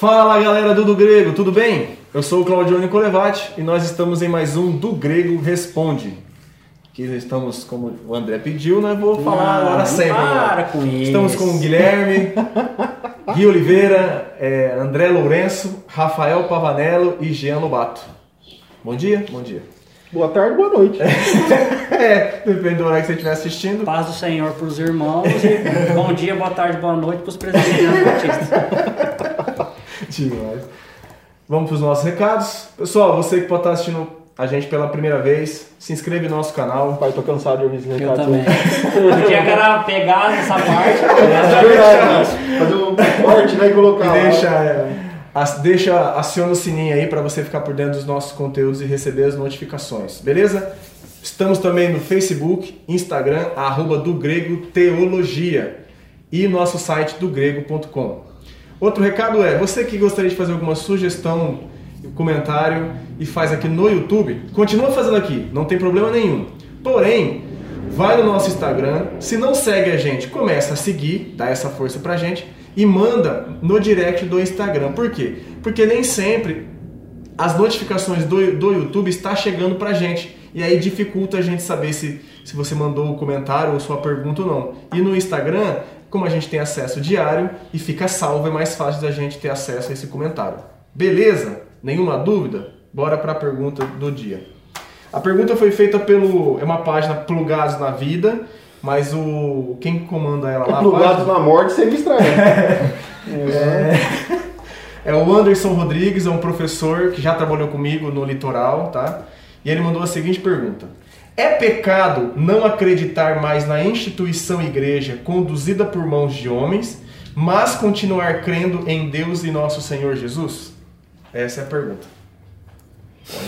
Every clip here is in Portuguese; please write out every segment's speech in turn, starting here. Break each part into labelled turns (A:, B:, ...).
A: Fala galera do Do Grego, tudo bem? Eu sou o Claudio Nicolevati e nós estamos em mais um Do Grego Responde. Aqui estamos, como o André pediu, né? Vou falar
B: Não,
A: agora sempre.
B: para
A: né?
B: com
A: Estamos
B: isso.
A: com o Guilherme, Gui Oliveira, é, André Lourenço, Rafael Pavanello e Jean Lobato. Bom dia? Bom dia.
C: Boa tarde, boa noite.
A: É, depende do horário que você estiver assistindo.
B: Paz do Senhor para os irmãos e bom dia, boa tarde, boa noite para os presbiterianos batistas.
A: Demais. Vamos para os nossos recados. Pessoal, você que pode estar assistindo a gente pela primeira vez, se inscreve no nosso canal.
C: Pai, tô cansado de ouvir esse
B: Eu
C: recado.
B: também. Podia que era pegar essa parte.
C: É verdade. Fazer um corte, né? E colocar.
A: E
C: lá.
A: deixa, é, deixa, aciona o sininho aí para você ficar por dentro dos nossos conteúdos e receber as notificações, beleza? Estamos também no Facebook, Instagram, arroba do Grego Teologia e nosso site do grego.com. Outro recado é, você que gostaria de fazer alguma sugestão, comentário e faz aqui no YouTube, continua fazendo aqui, não tem problema nenhum. Porém, vai no nosso Instagram, se não segue a gente, começa a seguir, dá essa força pra gente e manda no direct do Instagram. Por quê? Porque nem sempre as notificações do, do YouTube está chegando pra gente. E aí dificulta a gente saber se, se você mandou o comentário ou sua pergunta ou não. E no Instagram, como a gente tem acesso diário e fica salvo, é mais fácil da gente ter acesso a esse comentário. Beleza? Nenhuma dúvida? Bora para a pergunta do dia. A pergunta foi feita pelo. É uma página Plugados na Vida, mas o. Quem comanda ela lá? a
C: Plugados na morte seria estranho.
A: É o Anderson Rodrigues, é um professor que já trabalhou comigo no litoral, tá? E ele mandou a seguinte pergunta: É pecado não acreditar mais na instituição igreja conduzida por mãos de homens, mas continuar crendo em Deus e nosso Senhor Jesus? Essa é a pergunta.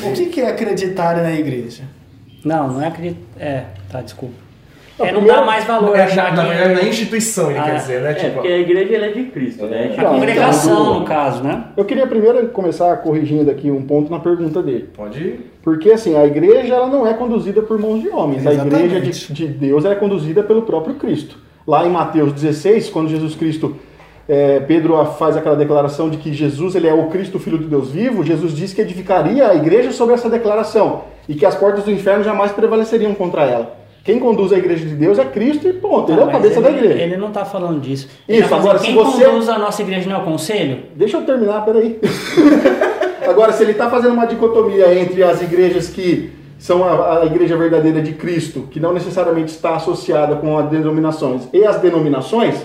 D: O que que é acreditar na igreja?
B: Não, não é acredito. É, tá, desculpa.
C: Não,
B: É, não
C: primeiro-
B: dá mais valor
A: É,
B: achar
A: na,
B: que.
A: na verdade, na instituição, ele
B: Ah,
A: quer dizer, né?
E: É,
A: Tipo,
E: porque a igreja ela é de Cristo, né?
B: A congregação, no caso, né?
C: Eu queria primeiro começar corrigindo aqui um ponto na pergunta dele.
A: pode ir?
C: Porque assim, a igreja ela não é conduzida por mãos de homens. A igreja
D: Exatamente.
C: de, de Deus é conduzida pelo próprio Cristo. Lá em Mateus 16, quando Jesus Cristo, é, Pedro faz aquela declaração de que Jesus ele é o Cristo, Filho de Deus vivo, Jesus diz que edificaria a igreja sobre essa declaração e que as portas do inferno jamais prevaleceriam contra ela. Quem conduz a igreja de Deus é Cristo e ponto. Ele é
B: Ah,
C: o
B: mas
C: cabeça
B: ele,
C: da igreja.
B: Ele não tá falando disso.
C: Isso,
B: tá
C: agora, se
B: quem
C: você-
B: conduz a nossa igreja não é o conselho?
C: Deixa eu terminar, peraí. Agora, se ele está fazendo uma dicotomia entre as igrejas que são a, a igreja verdadeira de Cristo, que não necessariamente está associada com as denominações, e as denominações,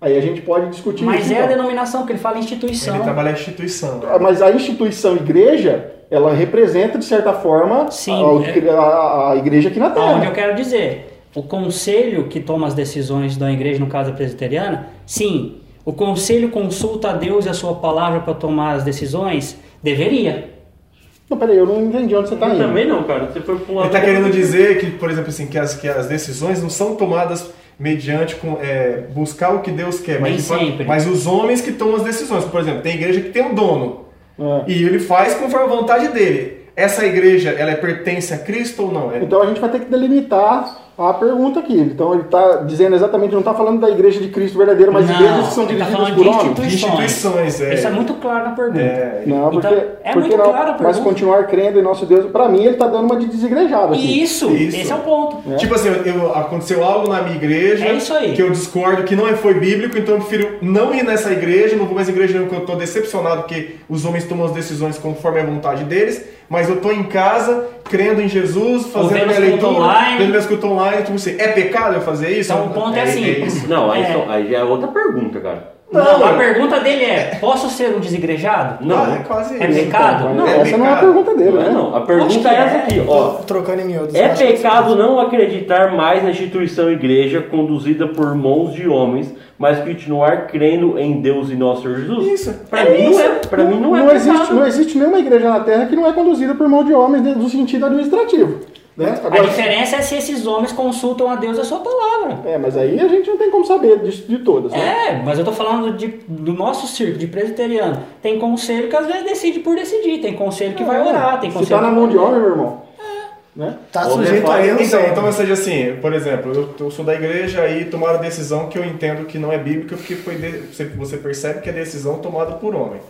C: aí a gente pode discutir
B: Mas
C: isso.
B: é a
C: então.
B: denominação, porque ele fala instituição.
A: Ele trabalha a instituição. né?
C: Ah, Mas a instituição igreja, ela representa, de certa forma,
B: Sim,
C: a, a- a igreja aqui na Terra.
B: Aonde eu quero dizer, o conselho que toma as decisões da igreja, no caso a presbiteriana, sim, o conselho consulta a Deus e a sua palavra para tomar as decisões? Deveria.
C: Não, peraí, eu não entendi onde você está
E: Eu
C: indo.
E: também não, cara. Você foi pra um
A: Ele
E: lado.
A: está querendo dizer que, por exemplo, assim, que as, que as decisões não são tomadas mediante com, é, buscar o que Deus quer, mas,
B: sempre.
A: mas os homens que tomam as decisões. Por exemplo, tem igreja que tem um dono
C: É.
A: e ele faz conforme a vontade dele. Essa igreja, ela pertence a Cristo ou não? É-
C: Então a gente vai ter que delimitar a pergunta aqui. Então ele está dizendo exatamente, não está falando da igreja de Cristo verdadeira, mas
B: Não,
C: igrejas que são
B: tá
C: dirigidas
B: falando
C: por
B: de
C: homens.
A: instituições, é.
B: Isso é muito claro na pergunta.
A: É,
C: Não,
B: Então,
C: porque,
B: é
C: porque
B: muito
C: não,
B: clara a
C: mas
B: pergunta.
C: continuar crendo em nosso Deus, para mim ele está dando uma de desigrejada aqui.
B: Isso,
A: Isso.
B: esse é o ponto.
A: Tipo assim, eu- eu- aconteceu algo na minha igreja
B: É isso aí.
A: que eu discordo, que não é- foi bíblico, então eu prefiro não ir nessa igreja, não vou mais em igreja nenhuma, porque eu estou decepcionado porque os homens tomam as decisões conforme a vontade deles, mas eu estou em casa, crendo em Jesus, fazendo minha leitura,
B: online.
A: vendo meus cultos online, tipo assim, é pecado eu fazer isso?
B: Então o ponto é assim.
A: isso.
E: Não, aí,
B: É.
E: só- aí já é outra pergunta, cara.
B: Não, a pergunta dele é: posso ser um desigrejado?
E: Não,
A: Ah, é quase
B: É
A: isso.
B: pecado?
C: Mas
A: Não, é
C: essa não é a
A: pecado.
C: pergunta dele,
E: Não é
C: né?
E: não. A pergunta é
B: é.
E: essa aqui, ó.
D: Trocando em miúdos.
E: É pecado não acreditar mais na instituição igreja conduzida por mãos de homens, mas continuar crendo em Deus e nosso Senhor Jesus?
A: Isso.
E: Pra
B: É
E: mim não
B: isso.
E: é, pra mim não é
C: não, existe,
E: pecado.
C: não existe nenhuma igreja na Terra que não é conduzida por mão de homens do sentido administrativo. Né?
B: A
C: Agora,
B: diferença é se esses homens consultam a Deus e a sua palavra.
C: é, mas aí a gente não tem como saber disso de todas. Né?
B: É, mas eu tô falando de- do nosso círculo de presbiteriano. Tem conselho que às vezes decide por decidir, tem conselho que vai orar, tem
C: Se
B: conselho
C: tá na mão
B: vai-
C: de homem, meu irmão. né?
D: Tá
E: Ou
D: sujeito
E: define-
D: a erro
A: Então, então, ou seja, assim, por exemplo, eu, eu sou da igreja e tomaram a decisão que eu entendo que não é bíblica, porque foi de- você, você percebe que é decisão tomada por homem.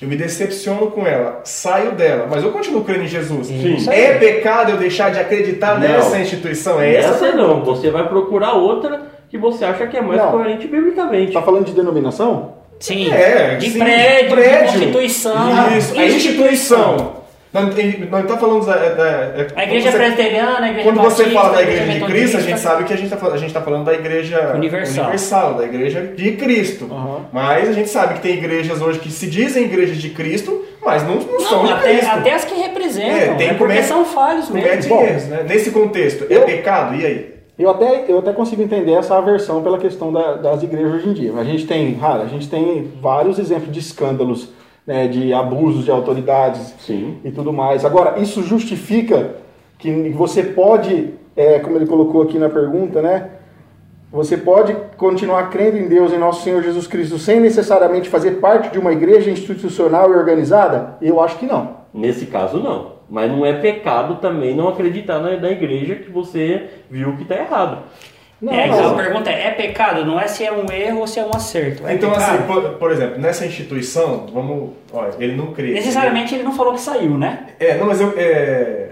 A: Eu me decepciono com ela, saio dela, mas eu continuo crendo em Jesus.
E: Sim.
A: É pecado eu deixar de acreditar
E: Não.
A: nessa instituição? É essa?
E: Essa não, você vai procurar outra que você acha que é mais
C: Não.
E: coerente biblicamente.
C: Tá falando de denominação?
B: Sim.
A: É,
B: de
A: sim,
B: prédio,
A: prédio.
B: de constituição.
A: Isso, a instituição. Não, não está falando da, da-
B: A igreja
A: você-
B: presbiteriana, a igreja
A: Quando você
B: batista,
A: fala da
B: a
A: igreja de. Cristo, a gente sabe que a gente está a gente tá falando da igreja
B: Universal.
A: da igreja de Cristo.
C: Aham.
A: Mas a gente sabe que tem igrejas hoje que se dizem igrejas de Cristo, mas não, não, são
B: Não,
A: de
B: até,
A: Cristo.
B: até as que representam.
A: É, tem
B: porque
A: comete-
B: são falhos mesmo.
C: Bom,
A: erros, né? Nesse contexto, é
C: eu-
A: pecado? E aí?
C: Eu até, eu até consigo entender essa aversão pela questão da- das igrejas hoje em dia. A gente tem, cara, a gente tem vários exemplos de escândalos, né, de abusos de autoridades
E: Sim.
C: e tudo mais. Agora, isso justifica que você pode, é, como ele colocou aqui na pergunta, né? Você pode continuar crendo em Deus, em nosso Senhor Jesus Cristo, sem necessariamente fazer parte de uma igreja institucional e organizada? Eu acho que não.
E: Nesse caso, não. Mas não é pecado também não acreditar na, na igreja que você viu que está errado.
C: Não,
B: é, então a pergunta é, é pecado? Não é se é um erro ou se é um acerto. É
A: então,
B: pecado.
A: assim, por, por exemplo, nessa instituição, vamos. Olha, ele não crê.
B: Necessariamente ele não falou que saiu, né?
A: É, não, mas eu. É,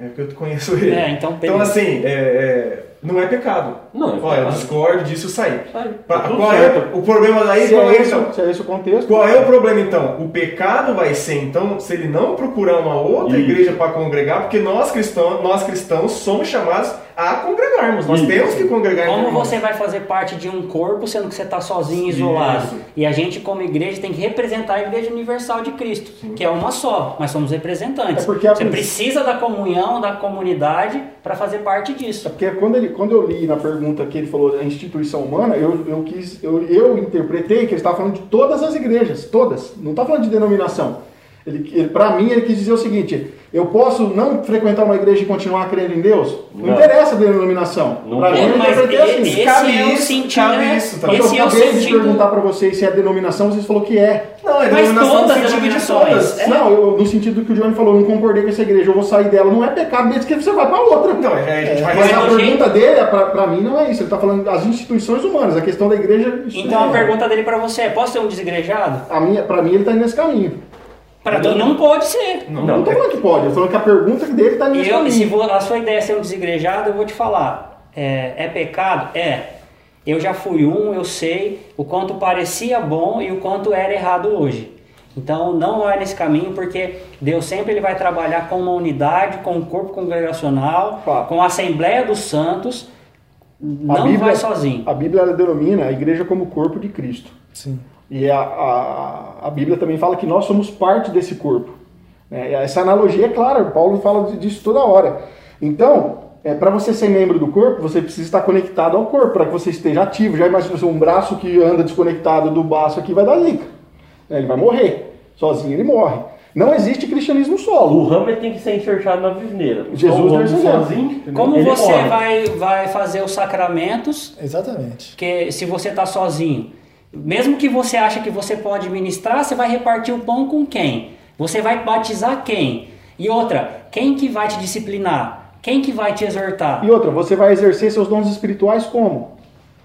A: é que eu conheço ele.
B: É, então,
A: Então, assim, é, é, não é pecado.
E: Não, é
A: Olha, eu
E: pecado.
A: discordo disso sair.
E: Tá
A: qual
E: certo.
A: é o problema daí?
C: se,
A: Qual
C: é
A: é,
C: esse,
A: então?
C: se é esse o contexto.
A: Qual é o problema então? O pecado vai ser então se ele não procurar uma outra
E: Isso.
A: igreja para congregar, porque nós cristãos, nós cristãos somos chamados a congregarmos. Nós
E: Isso.
A: temos que congregar.
B: Como
A: irmãos.
B: você vai fazer parte de um corpo sendo que você está sozinho, isolado?
A: Isso.
B: E a gente, como igreja, tem que representar a Igreja Universal de Cristo, que é uma só, mas somos representantes.
C: É porque a
B: Você precisa da comunhão, da comunidade, para fazer parte disso.
C: Porque quando, ele, quando eu li na pergunta que ele falou da instituição humana, eu, eu quis, eu, eu interpretei que ele estava falando de todas as igrejas, todas. Não está falando de denominação. Ele, ele, para mim, ele quis dizer o seguinte: eu posso não frequentar uma igreja e continuar crendo em Deus? Não,
E: Não.
C: interessa a denominação.
E: Não
C: Para mim, eu interpretei assim.
B: esse
A: cabe
B: é
A: isso,
B: sentido.
A: cabe
B: né?
A: isso.
C: Mas
B: Esse
C: eu
B: é
C: acabei de
B: sentido.
C: perguntar para vocês se é denominação, vocês falaram que é.
A: Não, é
B: Mas
A: denominação
B: todas
A: no
B: as
A: sentido de todas.
B: É.
C: Não, eu, no sentido que o Johnny falou, eu não concordei com essa igreja, eu vou sair dela. Não é pecado desde que você vai para outra.
A: Então, é, a gente vai
C: Mas a pergunta
B: jeito-
C: dele, pra, pra mim, não é isso. Ele está falando das instituições humanas. A questão da igreja.
B: Então a
C: é-
B: pergunta dele para você é: posso ser um desigrejado?
C: A minha, pra mim, ele está nesse caminho.
B: Para tu não pode ser.
C: Não, não tô falando que pode, eu tô falando que a pergunta dele está nesse
B: E eu, se
C: caminho.
B: vo- a sua ideia é ser um desigrejado, eu vou te falar. É, é pecado? É. Eu já fui um, eu sei o quanto parecia bom e o quanto era errado hoje. Então não vai nesse caminho, porque Deus sempre ele vai trabalhar com uma unidade, com um corpo congregacional,
C: Claro.
B: com a Assembleia dos Santos.
C: A
B: Não
C: Bíblia-
B: vai sozinho.
C: A Bíblia ela denomina a igreja como corpo de Cristo.
D: Sim.
C: E a, a, a Bíblia também fala que nós somos parte desse corpo. né? Essa analogia é clara, Paulo fala disso toda hora. Então, é, para você ser membro do corpo, você precisa estar conectado ao corpo, para que você esteja ativo. Já imagina se um braço que anda desconectado do baço aqui vai dar zica. né? Ele vai morrer. Sozinho ele morre. Não existe cristianismo
E: O
C: solo.
E: Hammer tem que ser enxertado na visneira.
C: Jesus deu esse exemplo.
E: sozinho?
B: Como
E: Ele
B: você
E: morre.
B: vai, vai fazer os sacramentos
D: Exatamente.
B: Porque se você está sozinho, mesmo que você ache que você pode ministrar, você vai repartir o pão com quem? Você vai batizar quem? E outra, quem que vai te disciplinar? Quem que vai te exortar?
C: E outra, você vai exercer seus dons espirituais como?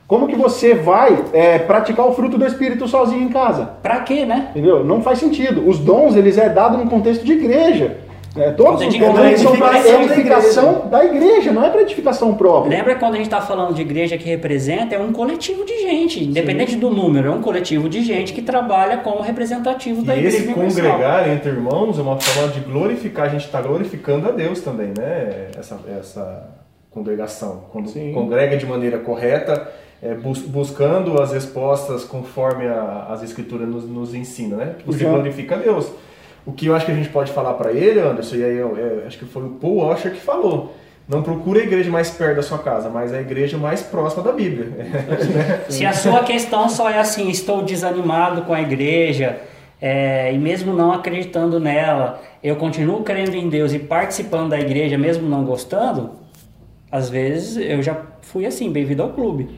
C: Como que você vai é, praticar o fruto do Espírito sozinho em casa?
B: Pra quê, né?
C: Entendeu? Não faz sentido. Os dons, eles é dado num contexto de igreja. Né? Todos os eles são para
B: edificação da
C: edificação da igreja, não é para edificação própria.
B: Lembra quando a gente está falando de igreja que representa? É um coletivo de gente, independente do número, é um coletivo de gente que trabalha como representativo da
A: E
B: igreja.
A: esse
B: universal.
A: congregar entre irmãos é uma forma de glorificar, a gente está glorificando a Deus também, né? Essa, essa congregação. Quando
C: Sim.
A: congrega de maneira correta, é, bus- buscando as respostas conforme a- as escrituras nos, nos ensinam, né? Você
C: Já.
A: glorifica a Deus. O que eu acho que a gente pode falar para ele, Anderson, e aí eu, eu acho que foi o Paul Washer que falou. Não procura a igreja mais perto da sua casa, mas a igreja mais próxima da Bíblia.
B: Se a sua questão só é assim, estou desanimado com a igreja, é, e mesmo não acreditando nela, eu continuo crendo em Deus e participando da igreja, mesmo não gostando, Às vezes eu já fui assim, bem-vindo ao clube.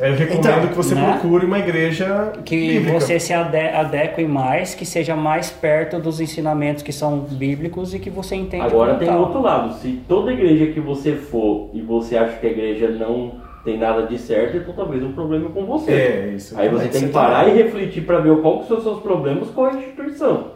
A: É, Eu recomendo
D: Então,
A: que você
B: né?
A: procure uma igreja
B: Que
A: bíblica.
B: você se ade adeque mais, que seja mais perto dos ensinamentos que são bíblicos e que você entende.
E: Agora tem
B: tal.
E: outro lado. Se toda igreja que você for e você acha que a igreja não tem nada de certo, então talvez um problema com você.
A: É, isso.
E: Aí você tem que parar e refletir para ver qual que são os seus problemas com a instituição.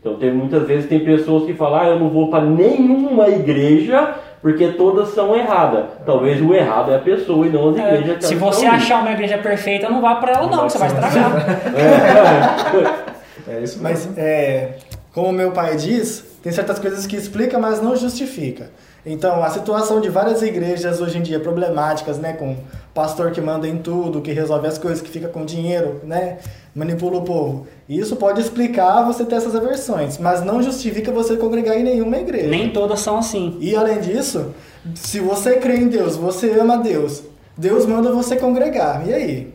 E: Então tem muitas vezes tem pessoas que falam, ah, eu não vou para nenhuma igreja porque todas são erradas. Talvez o errado é a pessoa e não as
B: É,
E: igrejas. que
B: se você achar uma igreja perfeita, não vá pra ela não, que você vai estragar.
A: É isso mesmo.
D: Mas, é, como meu pai diz, tem certas coisas que explica, mas não justifica. Então, a situação de várias igrejas hoje em dia problemáticas, né, com pastor que manda em tudo, que resolve as coisas, que fica com dinheiro, né, manipula o povo. Isso pode explicar você ter essas aversões, mas não justifica você congregar em nenhuma igreja.
B: Nem todas são assim.
D: E além disso, se você crê em Deus, você ama Deus, Deus manda você congregar. E aí?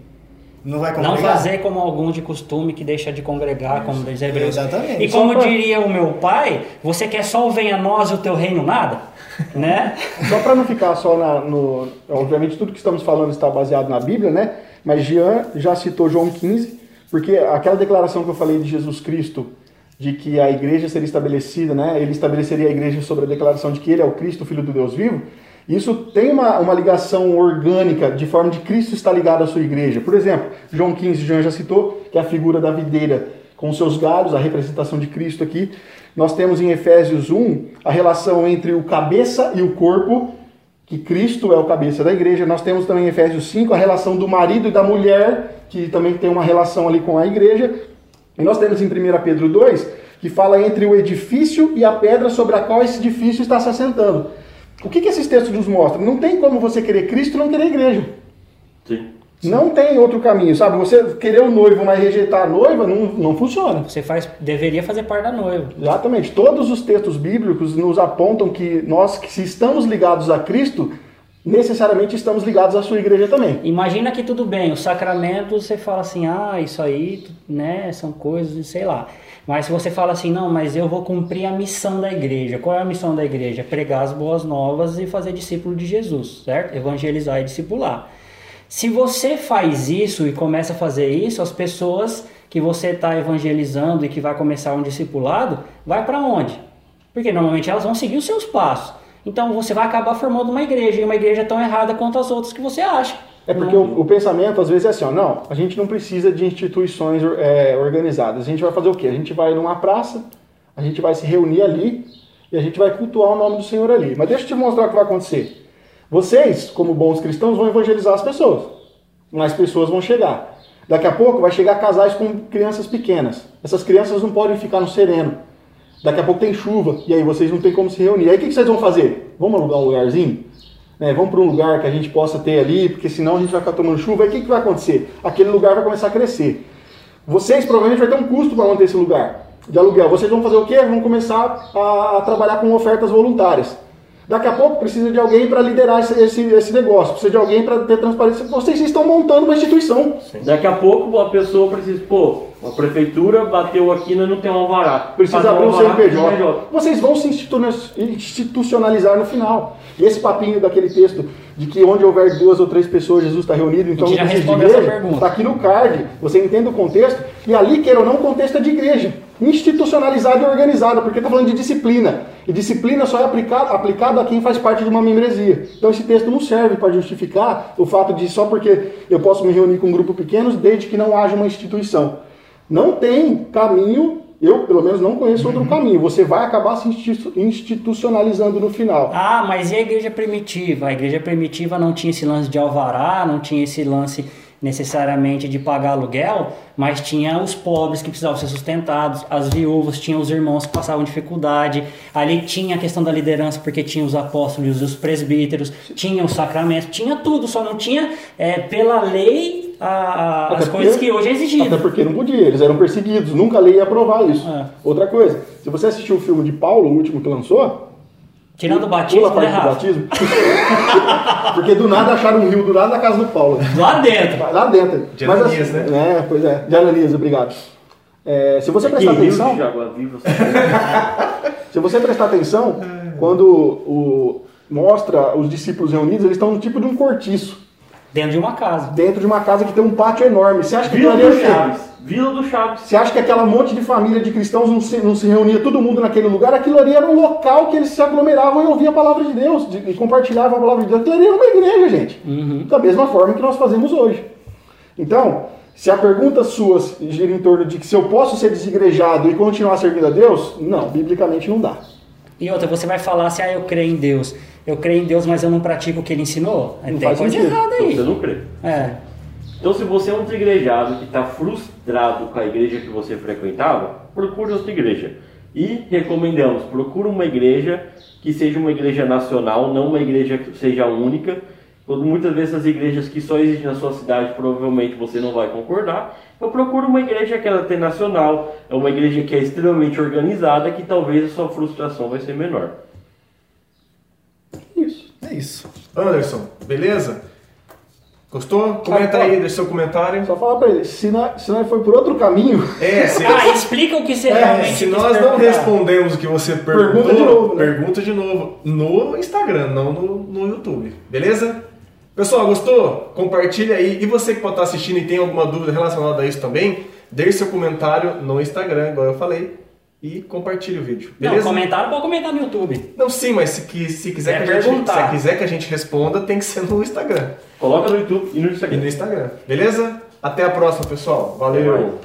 D: Não vai
B: Não
D: congregar?
B: fazer como algum de costume que deixa de congregar, como diz Hebreus.
D: Exatamente.
B: E como diria o meu pai, você quer só o venha a nós e o teu reino nada? Né?
C: Só para não ficar só na, no. Obviamente, tudo que estamos falando está baseado na Bíblia, né? Mas Jean já citou João 15, porque aquela declaração que eu falei de Jesus Cristo, de que a igreja seria estabelecida, né? Ele estabeleceria a igreja sobre a declaração de que ele é o Cristo, o Filho do Deus vivo. Isso tem uma, uma ligação orgânica, de forma de Cristo estar ligado à sua igreja. Por exemplo, João 15, Jean já citou, que a figura da videira com seus galhos, a representação de Cristo aqui. Nós temos em Efésios 1 a relação entre o cabeça e o corpo, que Cristo é o cabeça da igreja. Nós temos também em Efésios 5 a relação do marido e da mulher, que também tem uma relação ali com a igreja. E nós temos em 1 Pedro 2, que fala entre o edifício e a pedra sobre a qual esse edifício está se assentando. O que, que esses textos nos mostram? Não tem como você querer Cristo e não querer igreja.
E: Sim.
C: Não tem outro caminho, sabe? Você querer o noivo, mas rejeitar a noiva, não, não funciona.
B: Você faz, deveria fazer parte da noiva.
C: Exatamente. Todos os textos bíblicos nos apontam que nós, que se estamos ligados a Cristo, necessariamente estamos ligados à sua igreja também.
B: Imagina que tudo bem, os sacramentos você fala assim, ah, isso aí, né, são coisas, sei lá. Mas se você fala assim, não, mas eu vou cumprir a missão da igreja. Qual é a missão da igreja? Pregar as boas novas e fazer discípulo de Jesus, certo? Evangelizar e discipular. Se você faz isso e começa a fazer isso, as pessoas que você está evangelizando e que vai começar um discipulado, vai para onde? Porque normalmente elas vão seguir os seus passos. Então você vai acabar formando uma igreja, e uma igreja tão errada quanto as outras que você acha.
C: É porque o, o pensamento às vezes é assim, ó, não, a gente não precisa de instituições é, organizadas. A gente vai fazer o quê? A gente vai numa praça, a gente vai se reunir ali e a gente vai cultuar o nome do Senhor ali. Mas deixa eu te mostrar o que vai acontecer. Vocês, como bons cristãos, vão evangelizar as pessoas. Mais pessoas vão chegar. Daqui a pouco vai chegar casais com crianças pequenas. Essas crianças não podem ficar no sereno. Daqui a pouco tem chuva e aí vocês não tem como se reunir. Aí o que vocês vão fazer? Vamos alugar um lugarzinho? né, vamos para um lugar que a gente possa ter ali, porque senão a gente vai ficar tomando chuva. Aí o que, que vai acontecer? Aquele lugar vai começar a crescer. Vocês provavelmente vai ter um custo para manter esse lugar de aluguel. Vocês vão fazer o quê? Vão começar a trabalhar com ofertas voluntárias. Daqui a pouco precisa de alguém para liderar esse, esse, esse negócio, precisa de alguém para ter transparência. Vocês estão montando uma instituição.
E: Daqui a pouco a pessoa precisa, pô, a prefeitura bateu aqui, nós não tem um alvará.
C: Precisa abrir um CNPJ. Vocês vão se institu- institucionalizar no final. E esse papinho daquele texto de que onde houver duas ou três pessoas, Jesus está reunido, então não precisa de igreja. Está aqui no card. Você entende o contexto. E ali, queira ou não, o contexto é de igreja. Institucionalizada e organizada, porque está falando de disciplina. E disciplina só é aplicada aplicado a quem faz parte de uma membresia. Então esse texto não serve para justificar o fato de só porque eu posso me reunir com grupos pequenos, desde que não haja uma instituição. Não tem caminho, eu pelo menos não conheço outro caminho. Você vai acabar se institu- institucionalizando no final.
B: Ah, mas e a igreja primitiva? A igreja primitiva não tinha esse lance de alvará, não tinha esse lance necessariamente de pagar aluguel, mas tinha os pobres que precisavam ser sustentados, as viúvas, tinha os irmãos que passavam dificuldade, ali tinha a questão da liderança, porque tinha os apóstolos e os presbíteros, tinha os sacramentos, tinha tudo, só não tinha é, pela lei a- a-
C: Até
B: as
C: porque-
B: coisas que hoje é
C: Até
B: exigido.
C: porque não podia, eles eram perseguidos, nunca a lei ia aprovar isso.
B: É.
C: Outra coisa, se você assistiu o filme de Paulo, o último que lançou,
B: Tirando o
C: pula
B: batismo,
C: a
B: né,
C: parte do
B: Rafa?
C: batismo. porque do nada acharam um rio do lado da casa do Paulo.
B: Lá dentro.
C: Lá dentro.
A: De
C: Mas,
A: Ananias,
C: assim,
A: né?
C: É, pois é. De Ananias, obrigado. É, se você
E: Que
C: prestar atenção,
E: de água viva.
C: se você prestar atenção, quando o, mostra os discípulos reunidos, eles estão no tipo de um cortiço,
B: Dentro de uma casa.
C: dentro de uma casa que tem um pátio enorme. Você acha que
E: Vila
C: aquilo ali
E: do
C: é?
E: Chaves. Vila do Chaves.
C: Você acha que aquela monte de família de cristãos não se, não se reunia todo mundo naquele lugar? Aquilo ali era um local que eles se aglomeravam e ouviam a palavra de Deus, de- e compartilhavam a palavra de Deus. Aquilo ali era uma igreja, gente. Da mesma forma que nós fazemos hoje. Então, se a pergunta sua gira em torno de que se eu posso ser desigrejado e continuar servindo a Deus, não, biblicamente não dá.
B: E outra, você vai falar assim, ah, eu creio em Deus. Eu creio em Deus, mas eu não pratico o que ele ensinou?
C: Não
B: Tem
C: faz
B: coisa
C: sentido.
B: errada
E: Então
B: aí.
E: você não crê.
B: É.
E: Então, se você é um desigrejado que está frustrado com a igreja que você frequentava, procure outra igreja. E recomendamos, procure uma igreja que seja uma igreja nacional, não uma igreja que seja única. Quando muitas vezes as igrejas que só existem na sua cidade, provavelmente você não vai concordar. Então procure uma igreja que ela tem nacional, é uma igreja que é extremamente organizada, que talvez a sua frustração vai ser menor.
C: Isso.
D: É isso.
A: Anderson, beleza? Gostou? Comenta
C: Ah,
A: aí, deixa seu comentário.
C: Só falar pra ele, se nós, se nós for por outro caminho,
A: É, se,
B: Ah, explica o que você
A: é,
B: realmente
A: se nós não respondemos o que você perguntou,
C: Pergunta de novo, né?
A: pergunta de novo no Instagram, não no, no YouTube. Beleza? Pessoal, gostou? Compartilha aí. E você que pode estar assistindo e tem alguma dúvida relacionada a isso também, deixe seu comentário no Instagram, igual eu falei, e compartilhe o vídeo.
B: Não,
A: Beleza?
B: comentário pode comentar no YouTube.
A: Não, sim, mas se, se quiser
B: É
A: que a gente, se quiser que a gente responda, tem que ser no Instagram.
E: Coloca no YouTube e no
A: E
E: Instagram.
A: no Instagram. Beleza? Até a próxima, pessoal. Valeu.